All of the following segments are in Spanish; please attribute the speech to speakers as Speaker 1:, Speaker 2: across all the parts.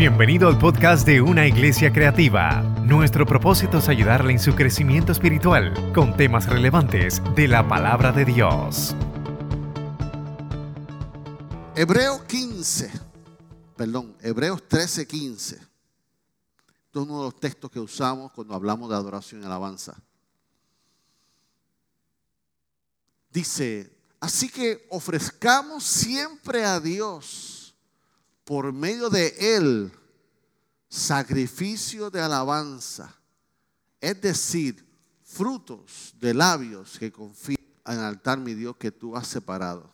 Speaker 1: Bienvenido al podcast de Una Iglesia Creativa. Nuestro propósito es ayudarle en su crecimiento espiritual con temas relevantes de la palabra de Dios.
Speaker 2: Hebreo 15, perdón, Hebreos 13, 15. Este es uno de los textos que usamos cuando hablamos de adoración y alabanza. Dice, así que ofrezcamos siempre a Dios por medio de él sacrificio de alabanza, es decir, frutos de labios que confían en el altar, mi Dios, que tú has separado.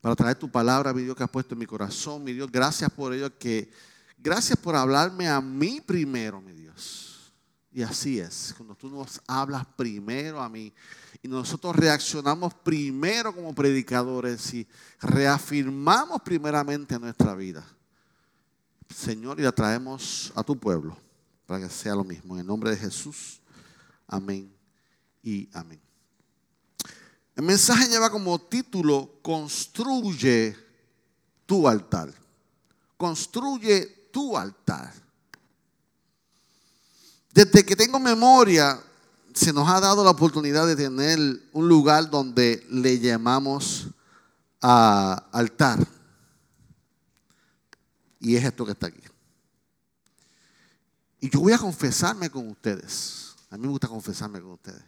Speaker 2: Para traer tu palabra, mi Dios, que has puesto en mi corazón, mi Dios, gracias por ello, que gracias por hablarme a mí primero, mi Dios. Y así es, cuando tú nos hablas primero a mí, y nosotros reaccionamos primero como predicadores y reafirmamos primeramente nuestra vida. Señor, y la traemos a tu pueblo para que sea lo mismo. En el nombre de Jesús, amén y amén. El mensaje lleva como título, construye tu altar. Construye tu altar. Desde que tengo memoria, se nos ha dado la oportunidad de tener un lugar donde le llamamos a altar. Y es esto que está aquí. Y yo voy a confesarme con ustedes. A mí me gusta confesarme con ustedes.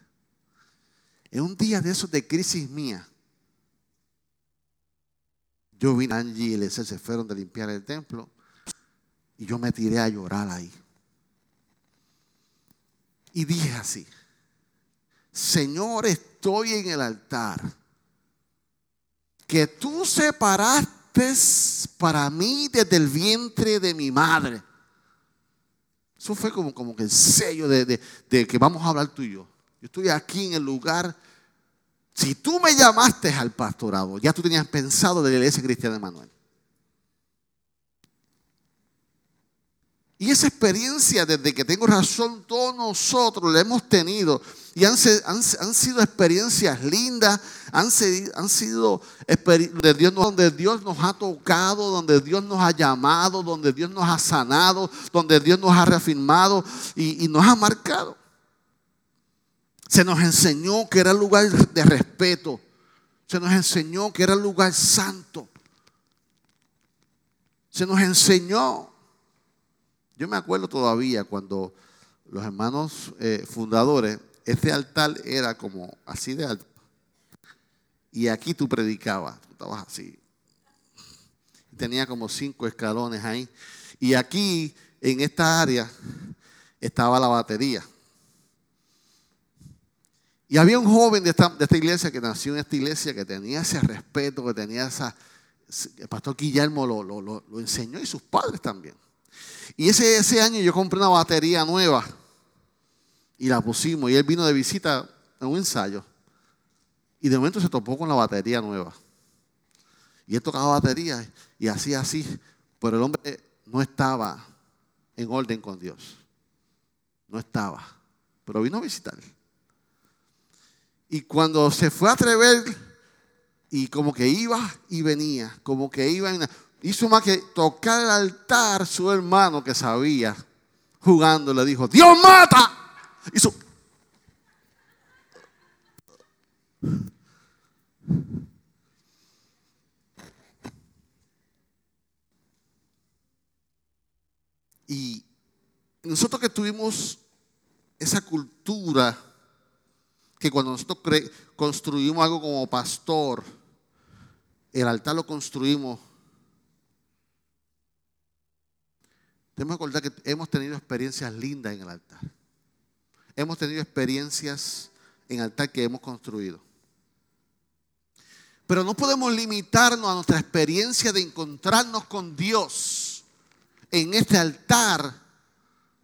Speaker 2: En un día de esos de crisis mía, yo vi a Angie y Eliezer se fueron de limpiar el templo y yo me tiré a llorar ahí. Y dije así, Señor, estoy en el altar que tú separaste para mí desde el vientre de mi madre. Eso fue como, como que el sello de, de que vamos a hablar tú y yo. Yo estoy aquí en el lugar. Si tú me llamaste al pastorado, ya tú tenías pensado de la iglesia cristiana de Manuel. Y esa experiencia, desde que tengo razón, todos nosotros la hemos tenido. Y han, sido experiencias lindas, han, sido de Dios, donde Dios nos ha tocado, donde Dios nos ha llamado, donde Dios nos ha sanado, donde Dios nos ha reafirmado y, y nos ha marcado. Se nos enseñó que era lugar de respeto. Se nos enseñó que era lugar santo. Se nos enseñó yo me acuerdo todavía cuando los hermanos eh, fundadores, este altar era como así de alto. Y aquí tú predicabas, tú estabas así. Tenía como cinco escalones ahí. Y aquí, en esta área, estaba la batería. Y había un joven de esta, iglesia que nació en esta iglesia, que tenía ese respeto, que tenía esa... El pastor Guillermo lo, lo enseñó y sus padres también. Y ese, ese año yo compré una batería nueva y la pusimos. Y él vino de visita en un ensayo. Y de momento se topó con la batería nueva. Y él tocaba batería y hacía así. Pero el hombre no estaba en orden con Dios. No estaba. Pero vino a visitar. Y cuando se fue a atrever, y como que iba y venía, como que iba y venía, hizo más que tocar el altar su hermano que sabía, jugando, le dijo, Dios mata. Hizo... Y nosotros que tuvimos esa cultura, que cuando nosotros construimos algo como pastor, el altar lo construimos Tenemos que acordar que hemos tenido experiencias lindas en el altar. Hemos tenido experiencias en altar que hemos construido. Pero no podemos limitarnos a nuestra experiencia de encontrarnos con Dios en este altar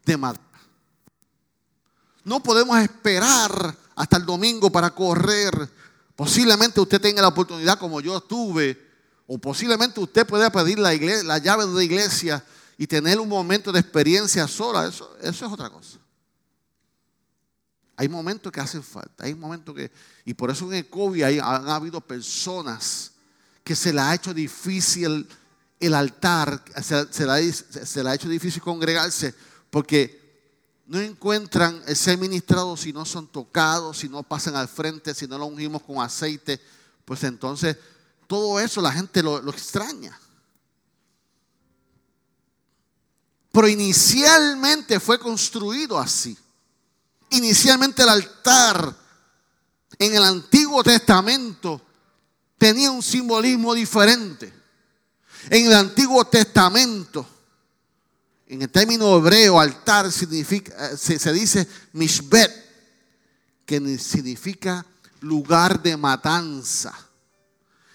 Speaker 2: de madera. No podemos esperar hasta el domingo para correr. Posiblemente usted tenga la oportunidad como yo tuve, o posiblemente usted pueda pedir la, la llave de la iglesia y tener un momento de experiencia sola, eso, eso es otra cosa. Hay momentos que hacen falta, hay momentos que, y por eso en el COVID han habido personas que se les ha hecho difícil el altar se, le ha hecho difícil congregarse porque no encuentran el ser ministrados si no son tocados, si no pasan al frente, si no lo ungimos con aceite. Pues entonces todo eso la gente lo extraña. Pero inicialmente fue construido así. Inicialmente el altar en el Antiguo Testamento tenía un simbolismo diferente. En el Antiguo Testamento, en el término hebreo, altar significa, se, se dice mishbet, que significa lugar de matanza.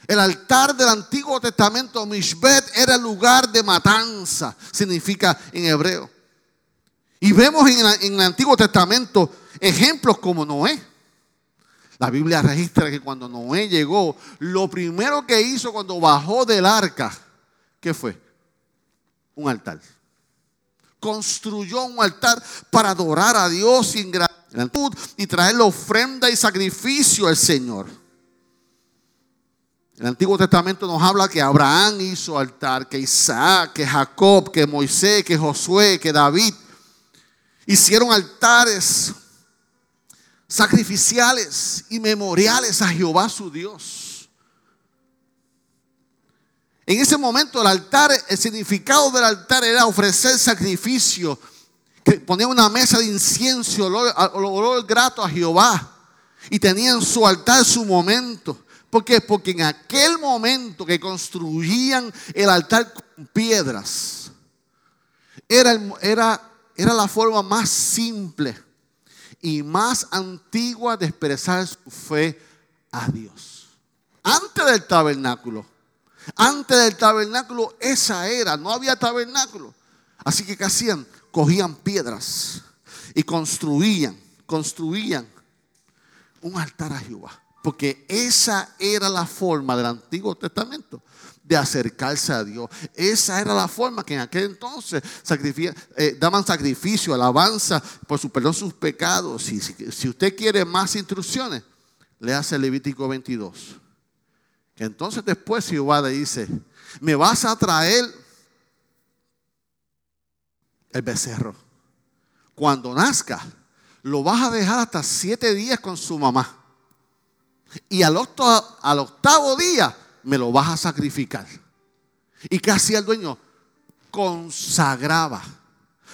Speaker 2: El altar del Antiguo Testamento, Mishbet, era el lugar de matanza, significa en hebreo. Y vemos en, el Antiguo Testamento ejemplos como Noé. La Biblia registra que cuando Noé llegó, lo primero que hizo cuando bajó del arca, ¿qué fue? Un altar. Construyó un altar para adorar a Dios sin gratitud y traer la ofrenda y sacrificio al Señor. El Antiguo Testamento nos habla que Abraham hizo altar, que Isaac, que Jacob, que Moisés, que Josué, que David hicieron altares sacrificiales y memoriales a Jehová su Dios. En ese momento el altar, el significado del altar era ofrecer sacrificio, que ponía una mesa de incienso, olor, olor grato a Jehová. Y tenían su altar su momento. ¿Por qué? Porque en aquel momento que construían el altar con piedras, era, era, era la forma más simple y más antigua de expresar su fe a Dios. Antes del tabernáculo, antes del tabernáculo esa era, no había tabernáculo. Así que ¿qué hacían? Cogían piedras y construían, construían un altar a Jehová. Porque esa era la forma del Antiguo Testamento de acercarse a Dios. Esa era la forma que en aquel entonces eh, daban sacrificio, alabanza por su perdón sus pecados. Si, si, usted quiere más instrucciones, le hace Levítico 22. Que entonces después Jehová le dice, me vas a traer el becerro. Cuando nazca, lo vas a dejar hasta siete días con su mamá y al octavo, día me lo vas a sacrificar. ¿Y qué hacía el dueño? Consagraba,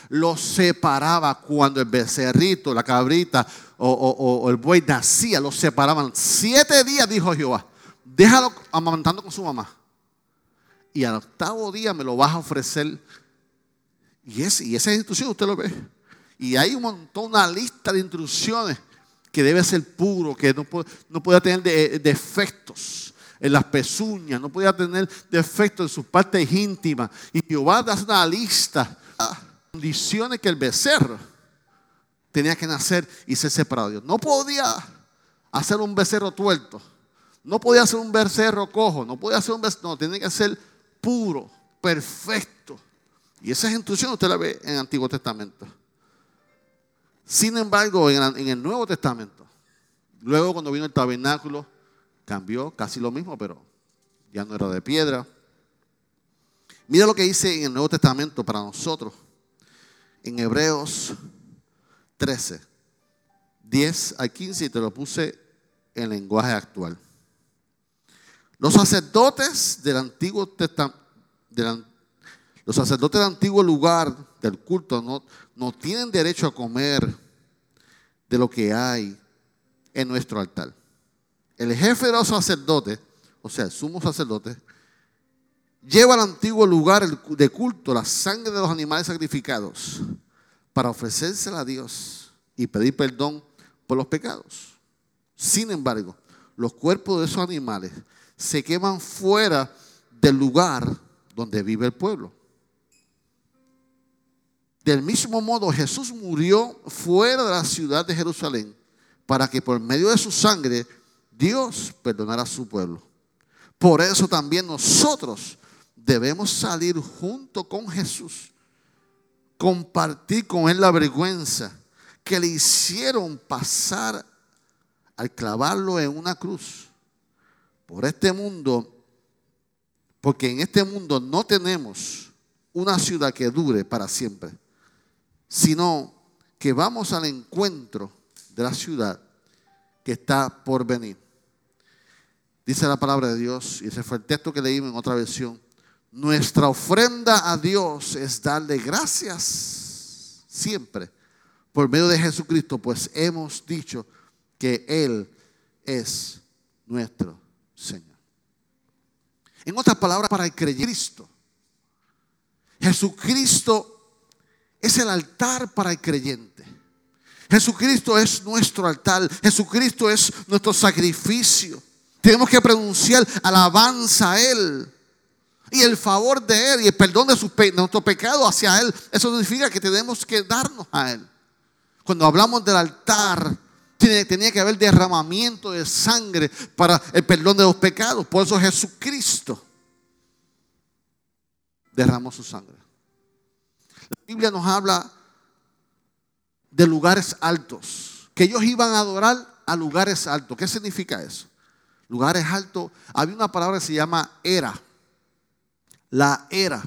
Speaker 2: lo separaba cuando el becerrito, la cabrita o, el buey nacía, lo separaban. Siete días, dijo Jehová, déjalo amamantando con su mamá. Y al octavo día me lo vas a ofrecer. Y, y esa instrucción usted lo ve. Y hay un montón, una lista de instrucciones que debe ser puro, que no no tener defectos en las pezuñas, no puede tener defectos en sus partes íntimas. Y Jehová da una lista condiciones que el becerro tenía que nacer y ser separado de Dios. No podía hacer un becerro tuerto, no podía hacer un becerro cojo, no podía hacer un becerro, no, tenía que ser puro, perfecto. Y esa instrucción usted la ve en el Antiguo Testamento. Sin embargo, en, el Nuevo Testamento, luego cuando vino el tabernáculo, cambió casi lo mismo, pero ya no era de piedra. Mira lo que dice en el Nuevo Testamento para nosotros, en Hebreos 13, 10 al 15, y te lo puse en lenguaje actual. Los sacerdotes del Antiguo Testamento, los sacerdotes del antiguo lugar del culto no, no tienen derecho a comer de lo que hay en nuestro altar. El jefe de los sacerdotes, o sea, el sumo sacerdote, lleva al antiguo lugar de culto la sangre de los animales sacrificados para ofrecérsela a Dios y pedir perdón por los pecados. Sin embargo, los cuerpos de esos animales se queman fuera del lugar donde vive el pueblo. Del mismo modo, Jesús murió fuera de la ciudad de Jerusalén para que por medio de su sangre Dios perdonara a su pueblo. Por eso también nosotros debemos salir junto con Jesús, compartir con Él la vergüenza que le hicieron pasar al clavarlo en una cruz. Por este mundo, Porque en este mundo no tenemos una ciudad que dure para siempre, sino que vamos al encuentro de la ciudad que está por venir. Dice la palabra de Dios, y ese fue el texto que leímos en otra versión. Nuestra ofrenda a Dios es darle gracias siempre por medio de Jesucristo, pues hemos dicho que Él es nuestro Señor. En otras palabras, para el creyente, Jesucristo es el altar para el creyente. Jesucristo es nuestro altar. Jesucristo es nuestro sacrificio. Tenemos que pronunciar alabanza a Él. Y el favor de Él y el perdón de, sus nuestro pecado hacia Él. Eso significa que tenemos que darnos a Él. Cuando hablamos del altar, tenía que haber derramamiento de sangre para el perdón de los pecados. Por eso Jesucristo derramó su sangre. Biblia nos habla de lugares altos, que ellos iban a adorar a lugares altos. ¿Qué significa eso? Lugares altos. Había una palabra que se llama era. La era.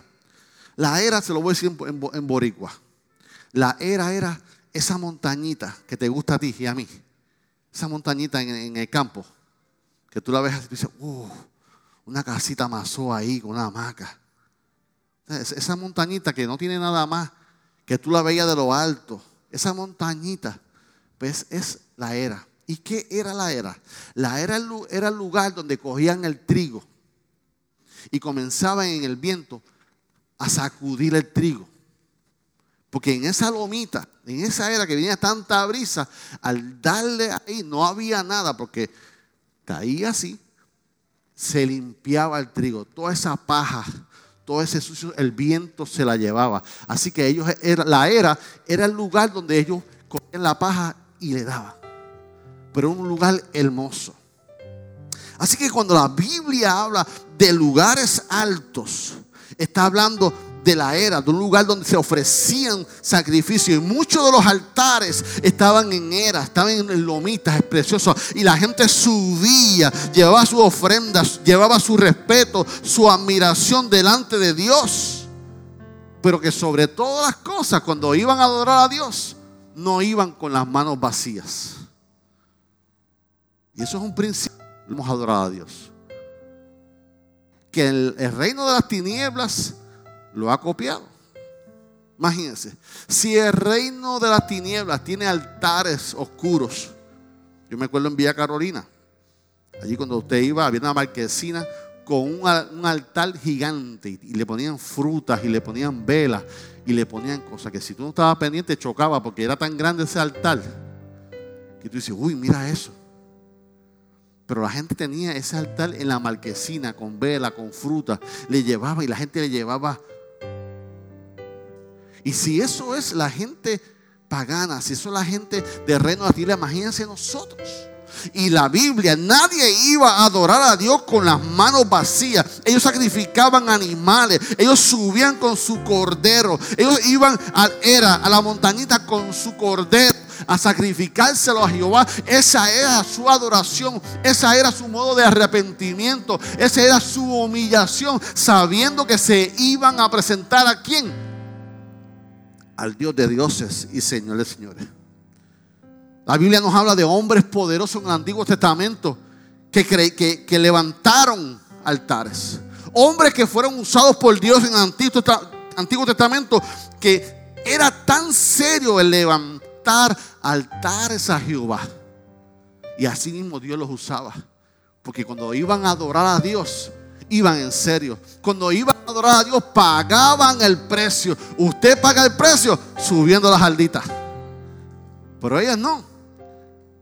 Speaker 2: La era, se lo voy a decir en, boricua. La era era esa montañita que te gusta a ti y a mí. Esa montañita en, el campo. Que tú la ves y dices, uh, una casita masó ahí con una hamaca. Esa montañita que no tiene nada más, que tú la veías de lo alto. Esa montañita, pues es la era. ¿Y qué era la era? La era era el lugar donde cogían el trigo y comenzaban en el viento a sacudir el trigo. Porque en esa lomita, en esa era que venía tanta brisa, al darle ahí no había nada, porque caía así, se limpiaba el trigo, toda esa paja, todo ese sucio, el viento se la llevaba. Así que ellos, la era era el lugar donde ellos cogían la paja y le daban. Pero un lugar hermoso. Así que cuando la Biblia habla de lugares altos, está hablando de la era, de un lugar donde se ofrecían sacrificios. Y muchos de los altares estaban en era, estaban en lomitas, es precioso. Y la gente subía, llevaba sus ofrendas, llevaba su respeto, su admiración delante de Dios. Pero que sobre todas las cosas, cuando iban a adorar a Dios, no iban con las manos vacías. Y eso es un principio. Hemos adorado a Dios. Que el, el reino de las tinieblas lo ha copiado. Imagínense, si el reino de las tinieblas tiene altares oscuros, yo me acuerdo en Villa Carolina, allí cuando usted iba, había una marquesina con un, altar gigante y le ponían frutas y le ponían velas y le ponían cosas que si tú no estabas pendiente chocaba porque era tan grande ese altar que tú dices, uy, mira eso. Pero la gente tenía ese altar en la marquesina con vela, con fruta, le llevaba y la gente le llevaba y si eso es la gente pagana, si eso es la gente de reino de tierra, imagínense nosotros. Y la Biblia, nadie iba a adorar a Dios con las manos vacías. Ellos sacrificaban animales, ellos subían con su cordero, ellos iban era, a la montañita con su cordero a sacrificárselo a Jehová. Esa era su adoración, esa era su modo de arrepentimiento, esa era su humillación, sabiendo que se iban a presentar a quién? Al Dios de dioses y señores señores. La Biblia nos habla de hombres poderosos en el Antiguo Testamento que, que, que levantaron altares. Hombres que fueron usados por Dios en el Antiguo, Testamento que era tan serio el levantar altares a Jehová. Y así mismo Dios los usaba. Porque cuando iban a adorar a Dios, iban en serio. Cuando iban adorar a Dios, pagaban el precio. Usted paga el precio subiendo las alditas. Pero ellas no.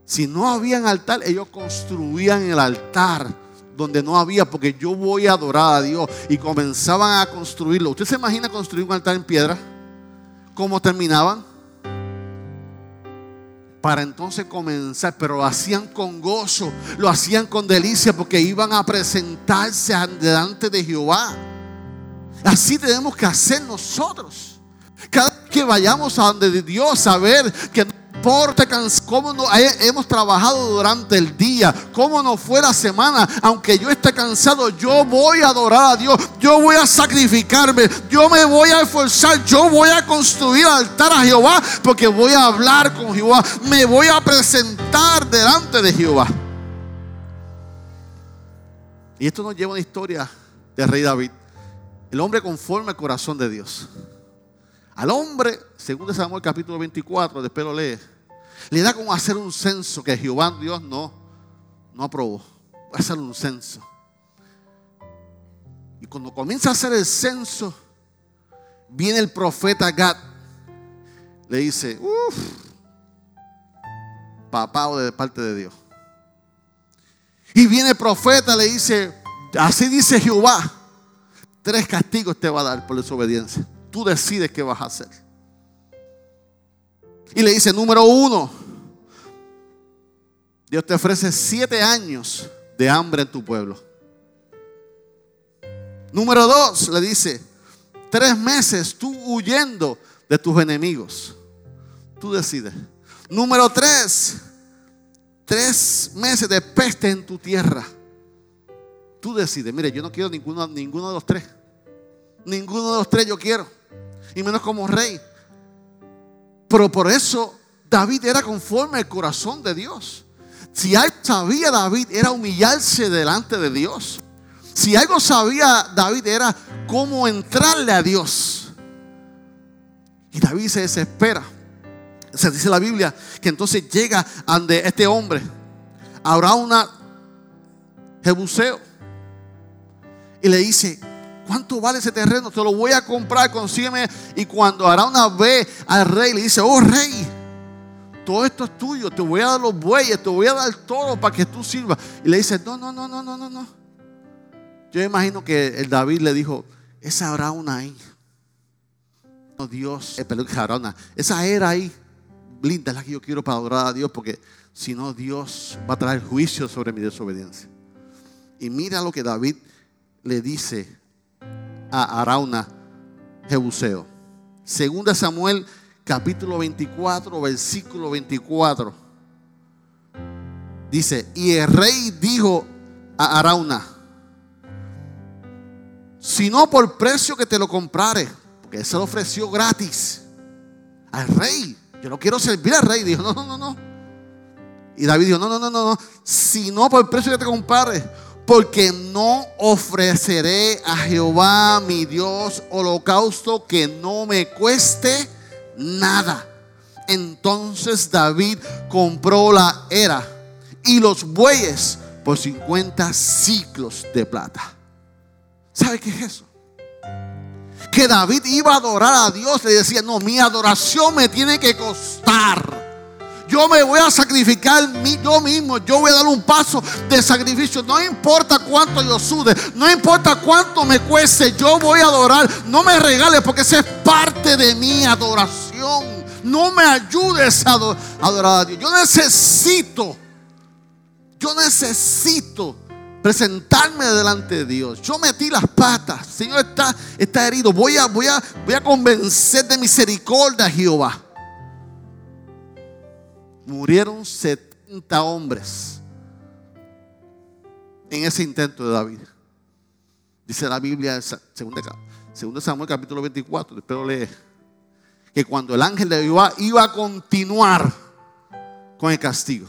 Speaker 2: Si no habían altar, ellos construían el altar donde no había, porque yo voy a adorar a Dios. Y comenzaban a construirlo. ¿Usted se imagina construir un altar en piedra? ¿Cómo terminaban? para entonces comenzar, pero lo hacían con gozo, lo hacían con delicia porque iban a presentarse delante de Jehová. Así tenemos que hacer nosotros. Cada vez que vayamos a donde Dios, saber que importa cómo no, hemos trabajado durante el día, cómo no fue la semana, aunque yo esté cansado, yo voy a adorar a Dios, yo voy a sacrificarme, yo me voy a esforzar, yo voy a construir altar a Jehová, porque voy a hablar con Jehová, me voy a presentar delante de Jehová. Y esto nos lleva a una historia del rey David, el hombre conforme al corazón de Dios. Al hombre, según Samuel capítulo 24, después lo lee, le da como hacer un censo que Jehová Dios no, no aprobó. Va a hacer un censo. Y cuando comienza a hacer el censo, viene el profeta Gad. Le dice, uff, papá o de parte de Dios. Y viene el profeta, le dice, así dice Jehová, tres castigos te va a dar por desobediencia. Tú decides qué vas a hacer. Y le dice, número uno, Dios te ofrece siete años de hambre en tu pueblo. Número dos, le dice, tres meses tú huyendo de tus enemigos. Tú decides. Número tres, tres meses de peste en tu tierra. Tú decides. Mire, yo no quiero ninguno, de los tres. Ninguno de los tres yo quiero y menos como rey. Pero por eso David era conforme al corazón de Dios. Si algo sabía David era humillarse delante de Dios. Si algo sabía David era cómo entrarle a Dios. Y David se desespera. Se dice la Biblia que entonces llega ante este hombre. Habrá una Jebuseo. Y le dice, ¿Cuánto vale ese terreno? Te lo voy a comprar, consígueme. Y cuando una ve al rey, le dice, oh rey, todo esto es tuyo, te voy a dar los bueyes, te voy a dar todo para que tú sirvas. Y le dice, no, no, no, no, no, no, no. Yo imagino que el David le dijo, esa una ahí. No, Dios, eh, una. Esa era ahí, linda, es la que yo quiero para adorar a Dios, porque si no, Dios va a traer juicio sobre mi desobediencia. Y mira lo que David le dice a Arauna Jebuseo. Segunda Samuel capítulo 24, versículo 24. Dice, y el rey dijo a Arauna, si no por precio que te lo comprare, porque se lo ofreció gratis al rey. Yo no quiero servir al rey. Dijo, no, no, no, no. Y David dijo, no, no, no, no, no. Si no por precio que te compare, porque no ofreceré a Jehová mi Dios holocausto que no me cueste nada. Entonces David compró la era y los bueyes por 50 ciclos de plata. ¿Sabe qué es eso? Que David iba a adorar a Dios, le decía, no, mi adoración me tiene que costar. Yo me voy a sacrificar yo mismo. Yo voy a dar un paso de sacrificio. No importa cuánto yo sude. No importa cuánto me cueste. Yo voy a adorar. No me regales porque esa es parte de mi adoración. No me ayudes a adorar a Dios. Yo necesito. Yo necesito presentarme delante de Dios. Yo metí las patas. Señor está, está herido. Voy a, voy, a, voy a convencer de misericordia a Jehová murieron 70 hombres en ese intento de David. Dice la Biblia, segundo Samuel capítulo 24, espero leer, que cuando el ángel de Jehová iba a continuar con el castigo,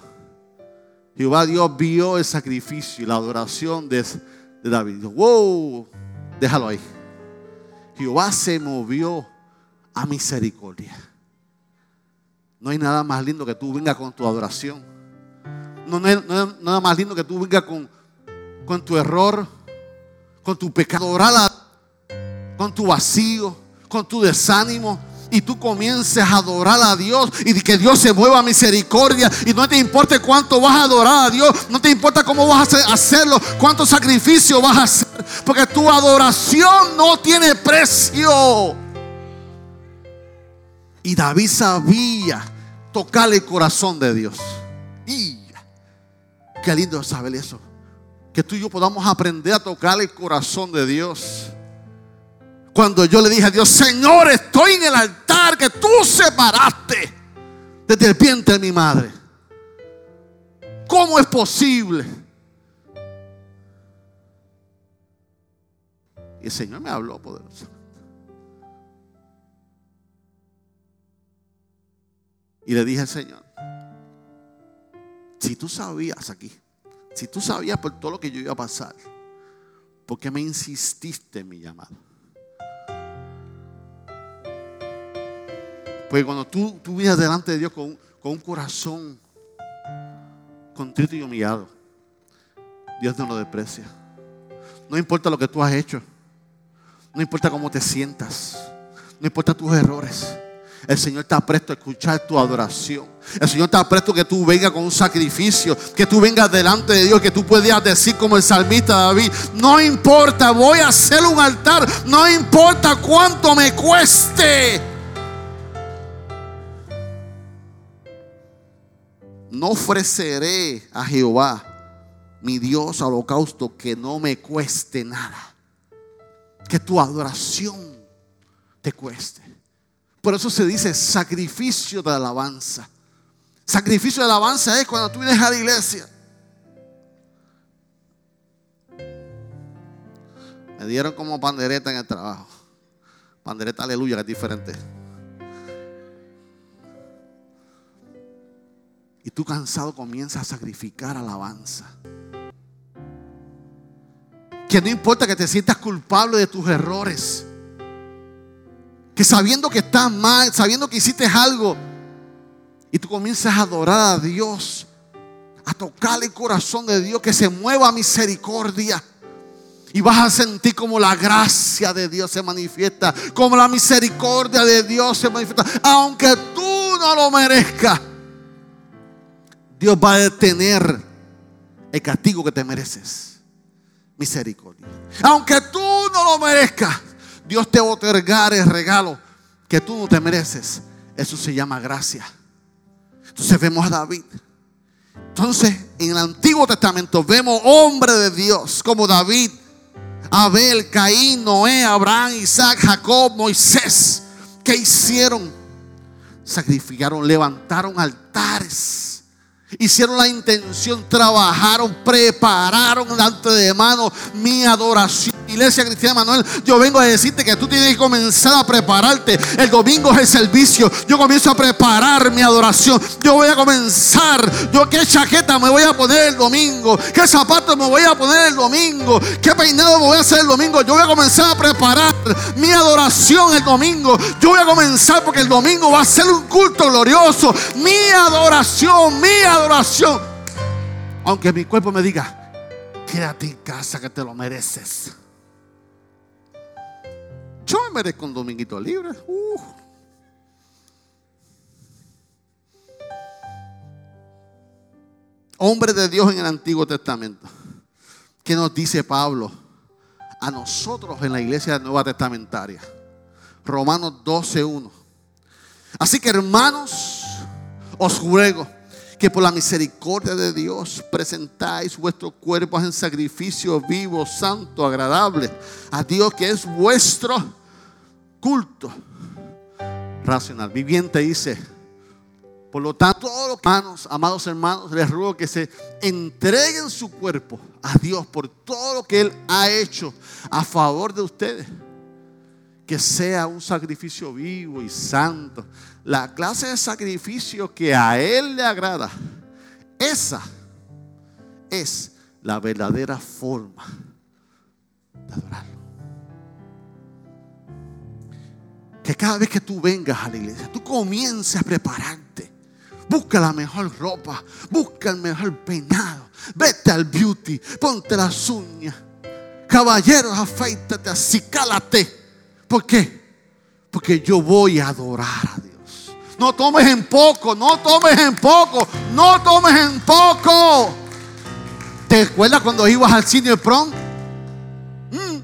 Speaker 2: Jehová Dios vio el sacrificio y la adoración de, de David. Dijo, wow, déjalo ahí. Jehová se movió a misericordia. No hay nada más lindo que tú vengas con tu adoración. No, hay, nada más lindo que tú vengas con, con tu error, con tu pecado, con tu vacío, con tu desánimo. Y tú comiences a adorar a Dios y que Dios se mueva a misericordia. Y no te importe cuánto vas a adorar a Dios, no te importa cómo vas a hacerlo, cuánto sacrificio vas a hacer. Porque tu adoración no tiene precio. Y David sabía tocarle el corazón de Dios. Y qué lindo saber eso. Que tú y yo podamos aprender a tocar el corazón de Dios. Cuando yo le dije a Dios, Señor, estoy en el altar que tú separaste desde el vientre de mi madre. ¿Cómo es posible? Y el Señor me habló poderoso. Y le dije al Señor, si tú sabías aquí, si tú sabías por todo lo que yo iba a pasar, ¿por qué me insististe en mi llamado? Porque cuando tú, tú delante de Dios con, con un corazón contrito y humillado, Dios no lo desprecia. No importa lo que tú has hecho. No importa cómo te sientas. No importa tus errores. El Señor está presto a escuchar tu adoración. El Señor está presto que tú vengas con un sacrificio. Que tú vengas delante de Dios. Que tú puedas decir como el salmista David. No importa, voy a hacer un altar. No importa cuánto me cueste. No ofreceré a Jehová, mi Dios, holocausto que no me cueste nada. Que tu adoración te cueste. Por eso se dice sacrificio de alabanza. Sacrificio de alabanza es cuando tú vienes a la iglesia. Me dieron como pandereta en el trabajo. Pandereta aleluya, que es diferente. Y tú cansado comienzas a sacrificar alabanza. Que no importa que te sientas culpable de tus errores. Que sabiendo que estás mal, sabiendo que hiciste algo, y tú comienzas a adorar a Dios, a tocar el corazón de Dios, que se mueva misericordia. Y vas a sentir como la gracia de Dios se manifiesta, como la misericordia de Dios se manifiesta, aunque tú no lo merezcas. Dios va a detener el castigo que te mereces. Misericordia. Aunque tú no lo merezcas, Dios te va a otorgar el regalo que tú no te mereces. Eso se llama gracia. Entonces vemos a David. Entonces, en el Antiguo Testamento vemos hombres de Dios como David, Abel, Caín, Noé, Abraham, Isaac, Jacob, Moisés. ¿Qué hicieron? Sacrificaron, levantaron altares Hicieron la intención, trabajaron, prepararon delante de mano mi adoración. Iglesia Cristiana Manuel, yo vengo a decirte que tú tienes que comenzar a prepararte. El domingo es el servicio. Yo comienzo a preparar mi adoración. Yo voy a comenzar. Yo qué chaqueta me voy a poner el domingo. Qué zapatos me voy a poner el domingo. Qué peinado me voy a hacer el domingo. Yo voy a comenzar a preparar mi adoración el domingo. Yo voy a comenzar porque el domingo va a ser un culto glorioso. Mi adoración, mi adoración oración. Aunque mi cuerpo me diga, quédate en casa que te lo mereces. Yo me merezco un dominguito libre. Uh. Hombre de Dios en el Antiguo Testamento. ¿Qué nos dice Pablo a nosotros en la iglesia nueva testamentaria? Romanos 12:1. Así que hermanos, os ruego que por la misericordia de Dios presentáis vuestros cuerpos en sacrificio vivo, santo, agradable a Dios que es vuestro culto racional. Viviente dice, por lo tanto, todos los hermanos, amados hermanos, les ruego que se entreguen su cuerpo a Dios por todo lo que Él ha hecho a favor de ustedes. Que sea un sacrificio vivo y santo, la clase de sacrificio que a Él le agrada, esa es la verdadera forma de adorarlo. Que cada vez que tú vengas a la iglesia, tú comiences a prepararte. Busca la mejor ropa, busca el mejor peinado, vete al beauty, ponte las uñas. Caballeros, afeítate, acicálate. ¿Por qué? Porque yo voy a adorar a Dios. No tomes en poco, no tomes en poco, no tomes en poco. ¿Te acuerdas cuando ibas al cine prom? Mm.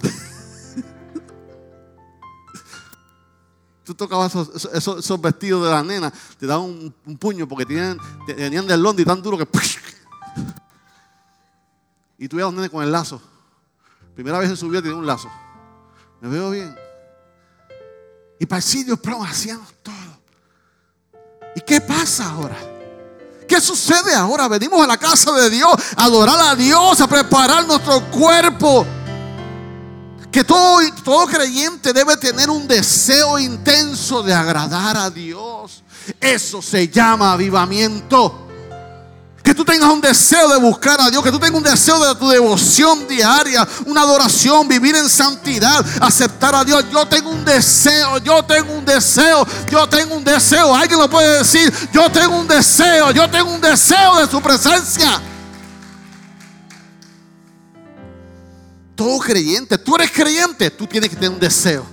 Speaker 2: Tú tocabas esos, vestidos de la nena, te daban un, puño porque tenían, tenían del Londres tan duro que. Y tú ibas a un nene con el lazo. Primera vez en su vida tenía un lazo. ¿Me veo bien? Y para el sitio hacíamos todo. ¿Y qué pasa ahora? ¿Qué sucede ahora? Venimos a la casa de Dios a adorar a Dios, a preparar nuestro cuerpo. Que todo, todo creyente debe tener un deseo intenso de agradar a Dios. Eso se llama avivamiento. Que tú tengas un deseo de buscar a Dios, que tú tengas un deseo de tu devoción diaria, una adoración, vivir en santidad, aceptar a Dios. Yo tengo un deseo, yo tengo un deseo, yo tengo un deseo. Alguien lo puede decir, yo tengo un deseo, yo tengo un deseo de su presencia. Todo creyente, tú eres creyente, tú tienes que tener un deseo.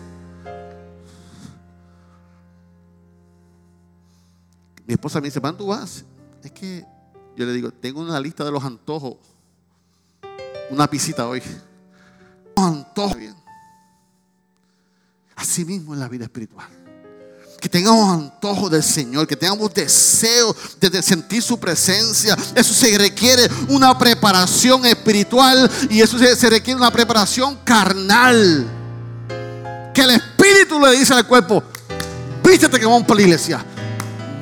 Speaker 2: Mi esposa me dice, ¿para tú vas? Es que yo le digo, tengo una lista de los antojos. Una pisita hoy. Antojos. Así mismo en la vida espiritual. Que tengamos antojos del Señor, que tengamos deseo de sentir su presencia. Eso se requiere una preparación espiritual y eso se, requiere una preparación carnal. Que el Espíritu le dice al cuerpo, vístete que vamos para la iglesia.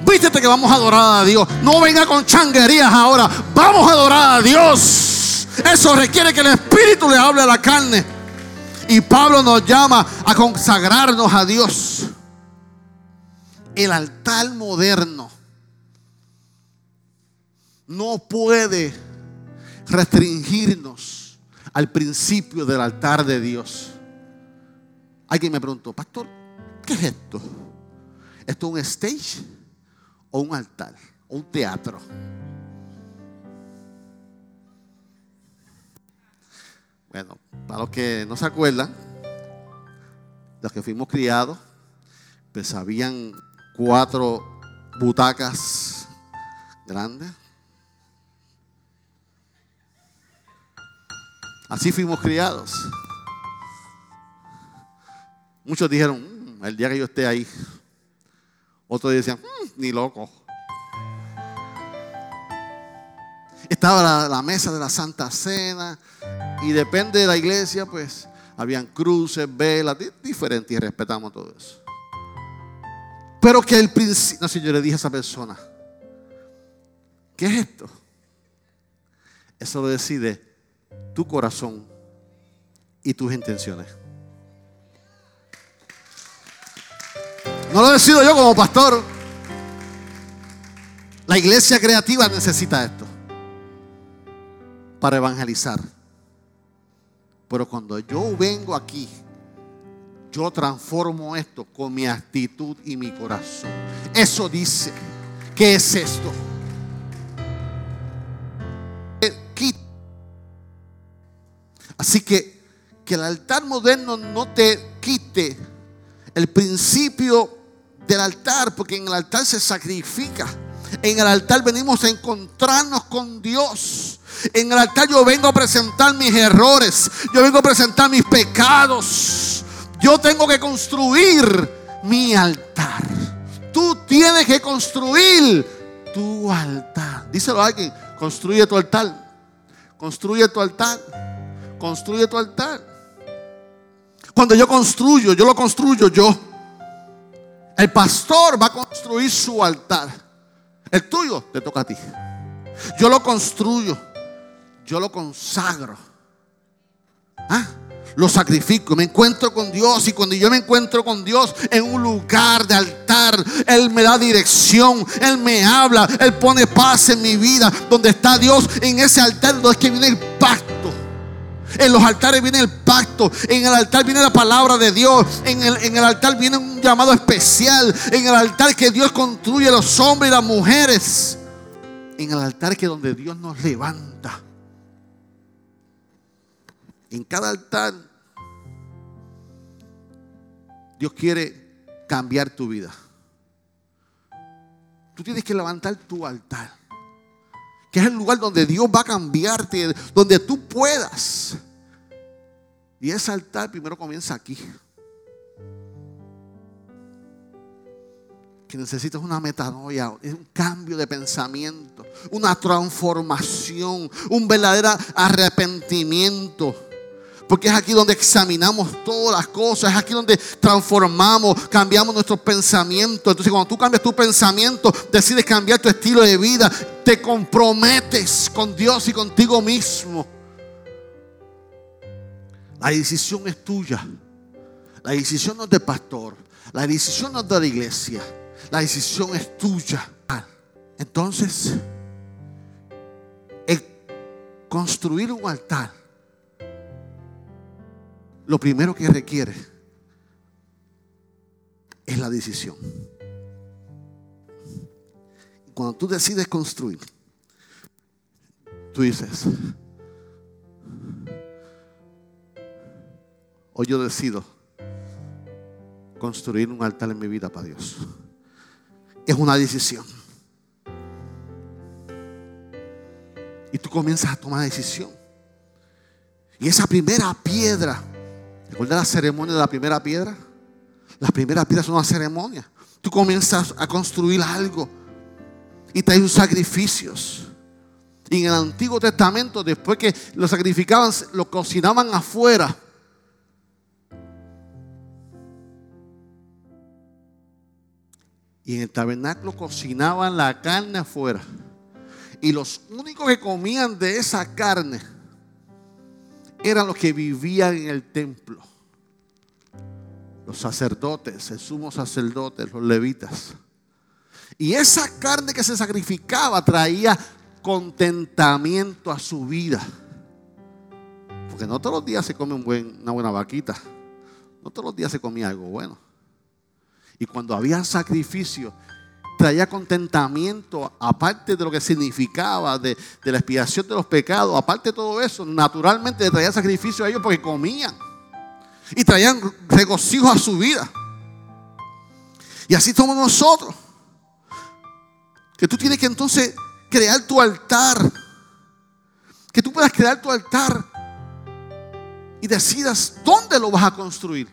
Speaker 2: Vístete que vamos a adorar a Dios. No venga con changuerías ahora. Vamos a adorar a Dios. Eso requiere que el Espíritu le hable a la carne. Y Pablo nos llama a consagrarnos a Dios. El altar moderno no puede restringirnos al principio del altar de Dios. Alguien me preguntó, pastor, ¿qué es esto? ¿Esto es un stage? O un altar o un teatro. Bueno, para los que no se acuerdan, los que fuimos criados, pues habían cuatro butacas grandes. Así fuimos criados. Muchos dijeron, mm, el día que yo esté ahí, otros decían, mm, ni loco. Estaba la, mesa de la Santa Cena y depende de la iglesia, pues habían cruces, velas, diferentes y respetamos todo eso. Pero que el principio, no sé, yo le dije a esa persona, ¿qué es esto? Eso lo decide tu corazón y tus intenciones. No lo decido yo como pastor. La iglesia creativa necesita esto para evangelizar. Pero cuando yo vengo aquí, yo transformo esto con mi actitud y mi corazón. Eso dice, ¿qué es esto? Así que que el altar moderno no te quite el principio del altar, porque en el altar se sacrifica. En el altar venimos a encontrarnos con Dios. En el altar yo vengo a presentar mis errores. Yo vengo a presentar mis pecados. Yo tengo que construir mi altar. Tú tienes que construir tu altar. Díselo a alguien. Construye tu altar. Construye tu altar. Construye tu altar. Cuando yo construyo, yo lo construyo yo. El pastor va a construir su altar. El tuyo te toca a ti. Yo lo construyo. Yo lo consagro. ¿Ah? Lo sacrifico, me encuentro con Dios y cuando yo me encuentro con Dios en un lugar de altar, Él me da dirección, Él me habla, Él pone paz en mi vida. Donde está Dios, en ese altar donde es que viene el pacto. En los altares viene el pacto. En el altar viene la palabra de Dios. En el, en el altar viene un llamado especial. En el altar que Dios construye los hombres y las mujeres. En el altar que donde Dios nos levanta. En cada altar Dios quiere cambiar tu vida. Tú tienes que levantar tu altar que es el lugar donde Dios va a cambiarte, donde tú puedas. Y ese altar primero comienza aquí. Que necesitas una metanoia, un cambio de pensamiento, una transformación, un verdadero arrepentimiento. Porque es aquí donde examinamos todas las cosas, es aquí donde transformamos, cambiamos nuestros pensamientos. Entonces cuando tú cambias tu pensamiento, decides cambiar tu estilo de vida, te comprometes con Dios y contigo mismo. La decisión es tuya. La decisión no es del pastor. La decisión no es de la iglesia. La decisión es tuya. Entonces, el construir un altar lo primero que requiere es la decisión. Cuando tú decides construir, tú dices, hoy yo decido construir un altar en mi vida para Dios. Es una decisión. Y tú comienzas a tomar decisión. Y esa primera piedra ¿Recuerda la ceremonia de la primera piedra? La primera piedra es una ceremonia. Tú comienzas a construir algo y traes sacrificios. Y en el Antiguo Testamento, después que lo sacrificaban, lo cocinaban afuera. Y en el tabernáculo cocinaban la carne afuera. Y los únicos que comían de esa carne eran los que vivían en el templo. Los sacerdotes, el sumo sacerdote, los levitas. Y esa carne que se sacrificaba traía contentamiento a su vida. Porque no todos los días se come una buena vaquita. No todos los días se comía algo bueno. Y cuando había sacrificio, traía contentamiento, aparte de lo que significaba de, la expiación de los pecados, aparte de todo eso, naturalmente traía sacrificio a ellos porque comían y traían regocijo a su vida. Y así somos nosotros. Que tú tienes que entonces crear tu altar. Que tú puedas crear tu altar y decidas dónde lo vas a construir.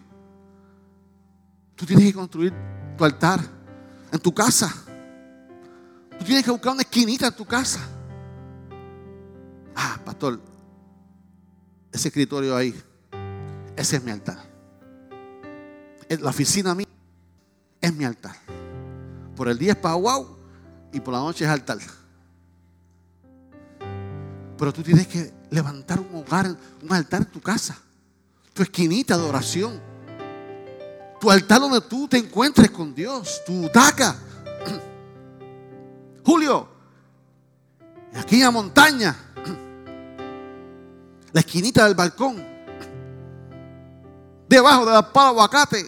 Speaker 2: Tú tienes que construir tu altar en tu casa. Tú tienes que buscar una esquinita en tu casa. Ah, pastor, ese escritorio ahí, ese es mi altar. La oficina mía es mi altar. Por el día es para wow y por la noche es altar. Pero tú tienes que levantar un hogar, un altar en tu casa. Tu esquinita de oración tu altar donde tú te encuentres con Dios, tu daca. Julio, aquí en la montaña, la esquinita del balcón, debajo del palo aguacate,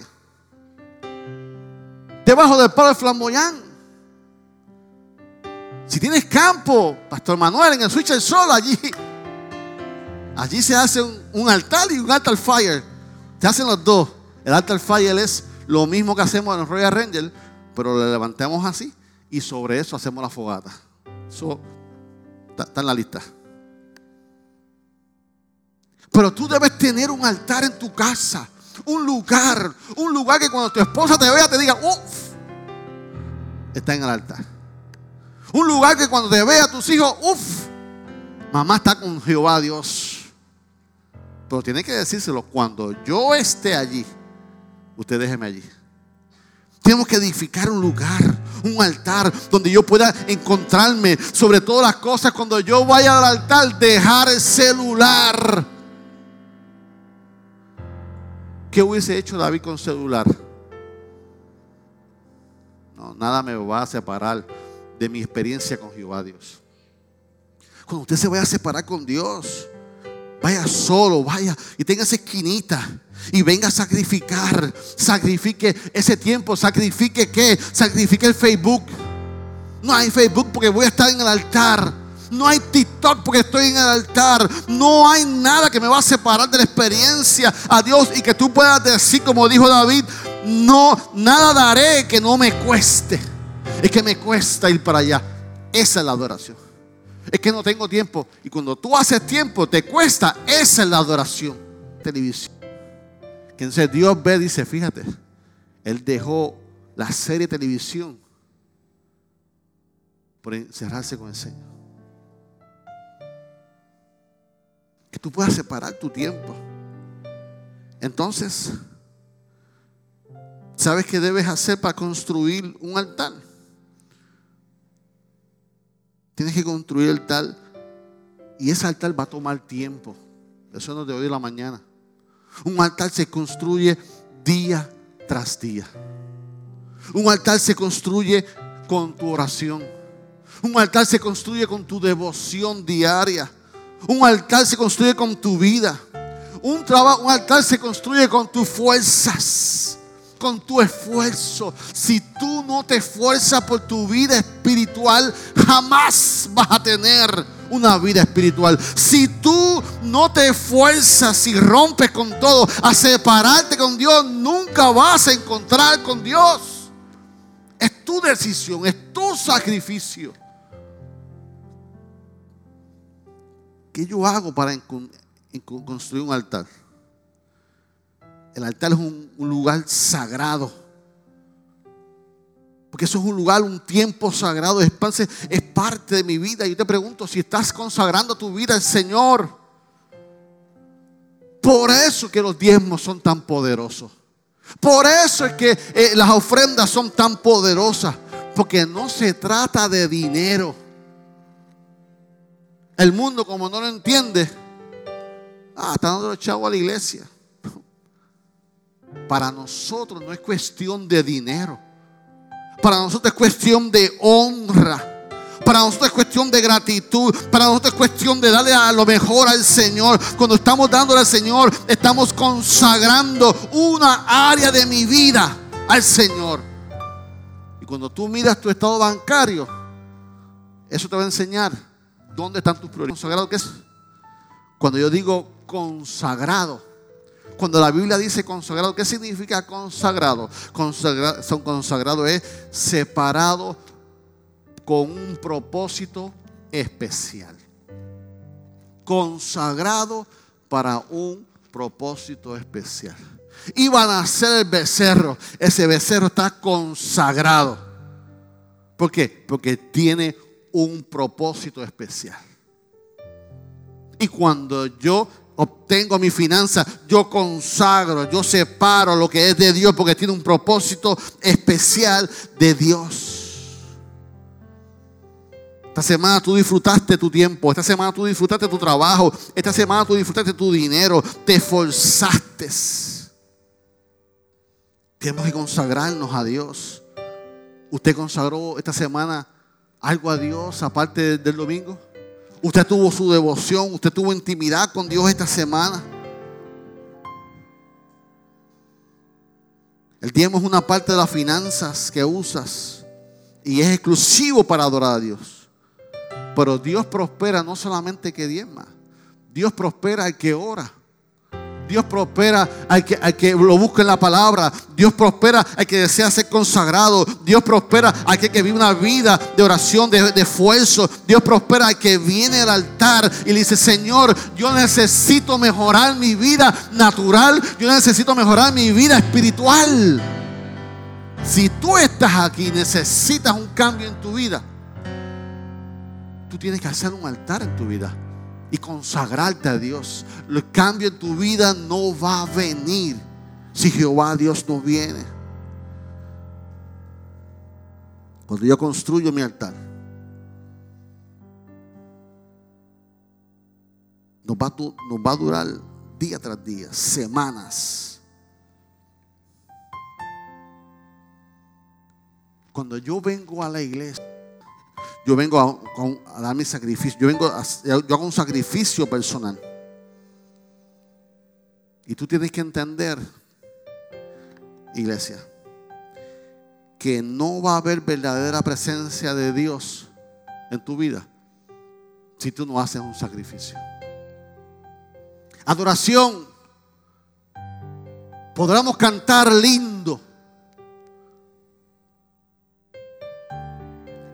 Speaker 2: debajo del palo de flamboyán. Si tienes campo, Pastor Manuel, en el switch del sol, allí, allí se hace un, un altar y un altar fire. Se hacen los dos. El altar fire es lo mismo que hacemos en el Royal Ranger, pero le levantamos así y sobre eso hacemos la fogata. Eso está, en la lista. Pero tú debes tener un altar en tu casa, un lugar, un lugar que cuando tu esposa te vea te diga, uff, está en el altar. Un lugar que cuando te vea tus hijos, uff, mamá está con Jehová Dios. Pero tiene que decírselo cuando yo esté allí usted déjeme allí. Tenemos que edificar un lugar, un altar donde yo pueda encontrarme sobre todas las cosas. Cuando yo vaya al altar, dejar el celular. ¿Qué hubiese hecho David con celular? No, nada me va a separar de mi experiencia con Jehová Dios. Cuando usted se vaya a separar con Dios, vaya solo, vaya y tenga esa esquinita y venga a sacrificar. Sacrifique ese tiempo. Sacrifique qué? Sacrifique el Facebook. No hay Facebook porque voy a estar en el altar. No hay TikTok porque estoy en el altar. No hay nada que me va a separar de la experiencia a Dios y que tú puedas decir como dijo David, no, nada daré que no me cueste. Es que me cuesta ir para allá. Esa es la adoración. Es que no tengo tiempo. Y cuando tú haces tiempo, te cuesta. Esa es la adoración. Televisión. Entonces Dios ve, dice, fíjate, Él dejó la serie de televisión por encerrarse con el Señor. Que tú puedas separar tu tiempo. Entonces, ¿sabes qué debes hacer para construir un altar? Tienes que construir el altar y ese altar va a tomar tiempo. Eso no de hoy la mañana. Un altar se construye día tras día. Un altar se construye con tu oración. Un altar se construye con tu devoción diaria. Un altar se construye con tu vida. Un, trabajo, un altar se construye con tus fuerzas, con tu esfuerzo. Si tú no te esfuerzas por tu vida espiritual, jamás vas a tener una vida espiritual. Si tú no te esfuerzas y rompes con todo a separarte con Dios, nunca vas a encontrar con Dios. Es tu decisión, es tu sacrificio. ¿Qué yo hago para construir un altar? El altar es un, lugar sagrado porque eso es un lugar, un tiempo sagrado. Es parte de mi vida. Yo te pregunto si estás consagrando tu vida al Señor. Por eso que los diezmos son tan poderosos. Por eso es que eh, las ofrendas son tan poderosas. Porque no se trata de dinero. El mundo, como no lo entiende, ah, está dando chavo a la iglesia. Para nosotros no es cuestión de dinero. Para nosotros es cuestión de honra. Para nosotros es cuestión de gratitud. Para nosotros es cuestión de darle a lo mejor al Señor. Cuando estamos dándole al Señor, estamos consagrando una área de mi vida al Señor. Y cuando tú miras tu estado bancario, eso te va a enseñar dónde están tus prioridades. ¿Consagrado qué es? Cuando yo digo consagrado, cuando la Biblia dice consagrado, ¿qué significa consagrado? Consagrado, consagrado es separado con un propósito especial. Consagrado para un propósito especial. Iban a nacer el becerro. Ese becerro está consagrado. ¿Por qué? Porque tiene un propósito especial. Y cuando yo obtengo mi finanza, yo consagro, yo separo lo que es de Dios porque tiene un propósito especial de Dios. Esta semana tú disfrutaste tu tiempo, esta semana tú disfrutaste tu trabajo, esta semana tú disfrutaste tu dinero, te esforzaste. Tenemos que consagrarnos a Dios. ¿Usted consagró esta semana algo a Dios aparte del domingo? Usted tuvo su devoción, usted tuvo intimidad con Dios esta semana. El diezmo es una parte de las finanzas que usas y es exclusivo para adorar a Dios. Pero Dios prospera no solamente que diezma, Dios prospera al que ora. Dios prospera al que, lo busque en la palabra. Dios prospera al que desea ser consagrado. Dios prospera al que, vive una vida de oración, de, de, esfuerzo. Dios prospera al que viene al altar y le dice, Señor, yo necesito mejorar mi vida natural. Yo necesito mejorar mi vida espiritual. Si tú estás aquí y necesitas un cambio en tu vida, tú tienes que hacer un altar en tu vida y consagrarte a Dios. El cambio en tu vida no va a venir si Jehová Dios no viene. Cuando yo construyo mi altar, nos va, va a durar día tras día, semanas. Cuando yo vengo a la iglesia, yo vengo a, dar mi sacrificio. Yo vengo a, yo hago un sacrificio personal. Y tú tienes que entender, iglesia, que no va a haber verdadera presencia de Dios en tu vida si tú no haces un sacrificio. Adoración. Podremos cantar lindo.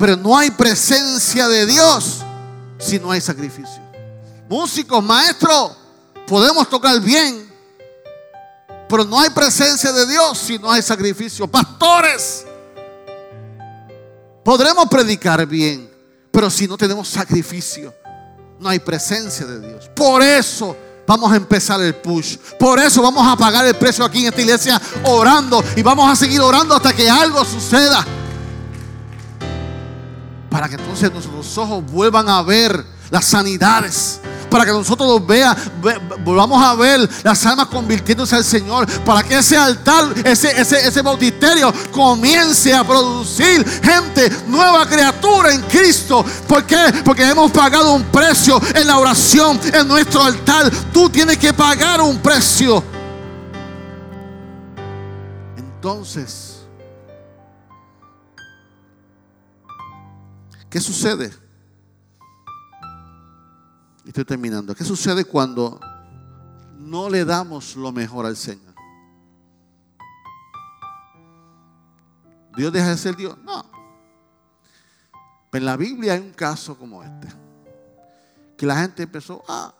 Speaker 2: Pero no hay presencia de Dios si no hay sacrificio. Músicos, maestros, podemos tocar bien, pero no hay presencia de Dios si no hay sacrificio. Pastores, podremos predicar bien, pero si no tenemos sacrificio, no hay presencia de Dios. Por eso vamos a empezar el push. Por eso vamos a pagar el precio aquí en esta iglesia orando y vamos a seguir orando hasta que algo suceda. Para que entonces nuestros ojos vuelvan a ver las sanidades, para que nosotros los vea, volvamos a ver las almas convirtiéndose al Señor, para que ese altar, ese, ese, ese bautisterio comience a producir gente, nueva criatura en Cristo. ¿Por qué? Porque hemos pagado un precio en la oración, en nuestro altar. Tú tienes que pagar un precio. Entonces, ¿qué sucede? Estoy terminando. ¿Qué sucede cuando no le damos lo mejor al Señor? ¿Dios deja de ser Dios? No. Pero en la Biblia hay un caso como este. Que la gente empezó a...